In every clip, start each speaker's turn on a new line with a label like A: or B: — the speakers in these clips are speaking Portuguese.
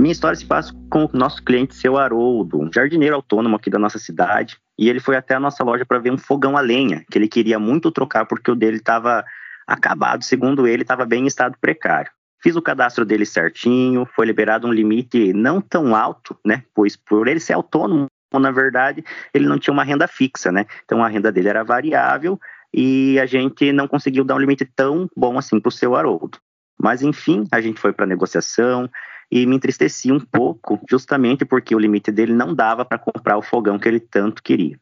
A: A minha história se passa com o nosso cliente, seu Haroldo, um jardineiro autônomo aqui da nossa cidade. E ele foi até a nossa loja para ver um fogão a lenha, que ele queria muito trocar porque o dele estava acabado, segundo ele, estava bem em estado precário. Fiz o cadastro dele certinho, foi liberado um limite não tão alto, né? Pois por ele ser autônomo, na verdade, ele não tinha uma renda fixa, né? Então a renda dele era variável e a gente não conseguiu dar um limite tão bom assim para o seu Haroldo. Mas enfim, a gente foi para negociação e me entristeci um pouco, justamente porque o limite dele não dava para comprar o fogão que ele tanto queria.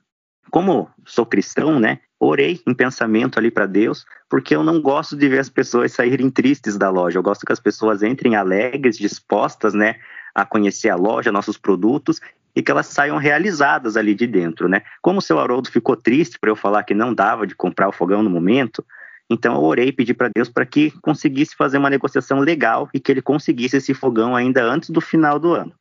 A: Como sou cristão, né? Orei em pensamento ali para Deus, porque eu não gosto de ver as pessoas saírem tristes da loja. Eu gosto que as pessoas entrem alegres, dispostas, né, a conhecer a loja, nossos produtos e que elas saiam realizadas ali de dentro, né? Como o seu Haroldo ficou triste para eu falar que não dava de comprar o fogão no momento, então eu orei e pedi para Deus para que conseguisse fazer uma negociação legal e que ele conseguisse esse fogão ainda antes do final do ano.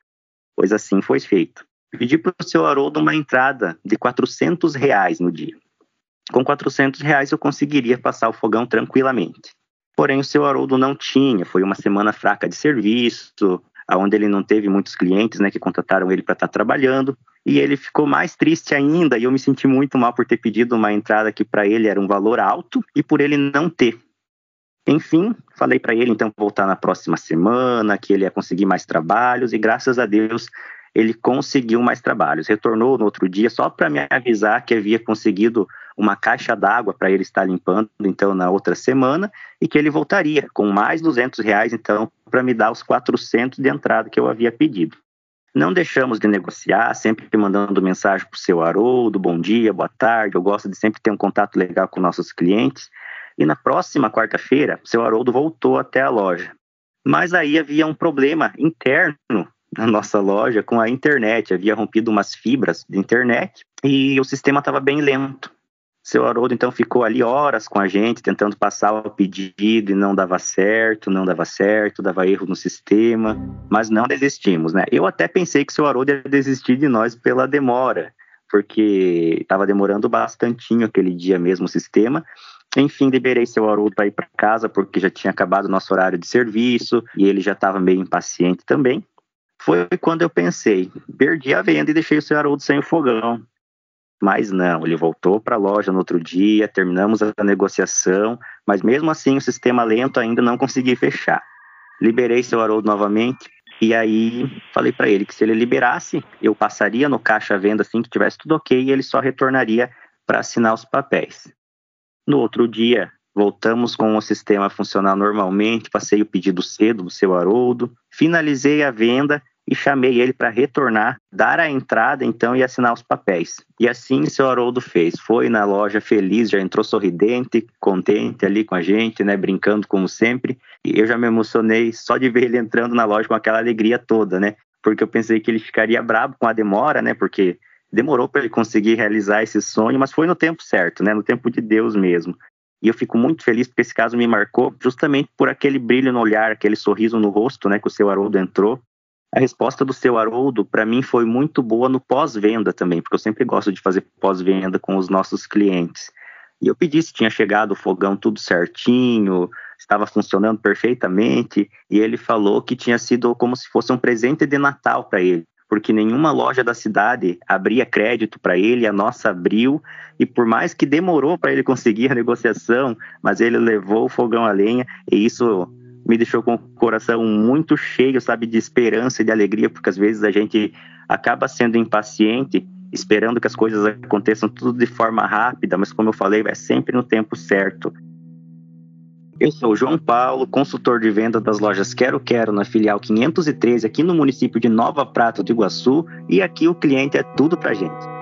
A: Pois assim foi feito. Pedi para o seu Haroldo uma entrada de 400 reais no dia. Com 400 reais eu conseguiria passar o fogão tranquilamente. Porém, o seu Haroldo não tinha, foi uma semana fraca de serviço, onde ele não teve muitos clientes né, que contrataram ele para estar tá trabalhando. E ele ficou mais triste ainda, e eu me senti muito mal por ter pedido uma entrada que para ele era um valor alto e por ele não ter. Enfim, falei para ele então voltar na próxima semana, que ele ia conseguir mais trabalhos, e graças a Deus ele conseguiu mais trabalhos. Retornou no outro dia só para me avisar que havia conseguido uma caixa d'água para ele estar limpando, então, na outra semana, e que ele voltaria com mais 200 reais, então, para me dar os 400 de entrada que eu havia pedido. Não deixamos de negociar, sempre mandando mensagem para o seu Haroldo, bom dia, boa tarde, eu gosto de sempre ter um contato legal com nossos clientes. E na próxima quarta-feira, o seu Haroldo voltou até a loja. Mas aí havia um problema interno na nossa loja com a internet, havia rompido umas fibras de internet e o sistema estava bem lento. Seu Haroldo então ficou ali horas com a gente, tentando passar o pedido e não dava certo, não dava certo, dava erro no sistema, mas não desistimos, né? Eu até pensei que o seu Haroldo ia desistir de nós pela demora, porque estava demorando bastantinho aquele dia mesmo o sistema. Enfim, liberei seu Haroldo para ir para casa, porque já tinha acabado o nosso horário de serviço e ele já estava meio impaciente também. Foi quando eu pensei, perdi a venda e deixei o seu Haroldo sem o fogão. Mas não, ele voltou para a loja no outro dia, terminamos a negociação, mas mesmo assim o sistema lento ainda não consegui fechar. Liberei seu Haroldo novamente e aí falei para ele que se ele liberasse, eu passaria no caixa venda assim que tivesse tudo ok e ele só retornaria para assinar os papéis. No outro dia, voltamos com o sistema a funcionar normalmente, passei o pedido cedo do seu Haroldo, finalizei a venda e chamei ele para retornar, dar a entrada então e assinar os papéis. E assim o seu Haroldo fez. Foi na loja feliz, já entrou sorridente, contente ali com a gente, né, brincando como sempre. E eu já me emocionei só de ver ele entrando na loja com aquela alegria toda, né? Porque eu pensei que ele ficaria bravo com a demora, né? Porque demorou para ele conseguir realizar esse sonho, mas foi no tempo certo, né? No tempo de Deus mesmo. E eu fico muito feliz porque esse caso me marcou justamente por aquele brilho no olhar, aquele sorriso no rosto, né, que o seu Haroldo entrou. A resposta do seu Haroldo, para mim, foi muito boa no pós-venda também, porque eu sempre gosto de fazer pós-venda com os nossos clientes. E eu pedi se tinha chegado o fogão tudo certinho, estava funcionando perfeitamente, e ele falou que tinha sido como se fosse um presente de Natal para ele, porque nenhuma loja da cidade abria crédito para ele, a nossa abriu, e por mais que demorou para ele conseguir a negociação, mas ele levou o fogão a lenha, e isso me deixou com o coração muito cheio, sabe, de esperança e de alegria, porque às vezes a gente acaba sendo impaciente, esperando que as coisas aconteçam tudo de forma rápida, mas como eu falei, é sempre no tempo certo. Eu sou o João Paulo, consultor de venda das lojas Quero Quero na filial 513 aqui no município de Nova Prata do Iguaçu, e aqui o cliente é tudo pra gente.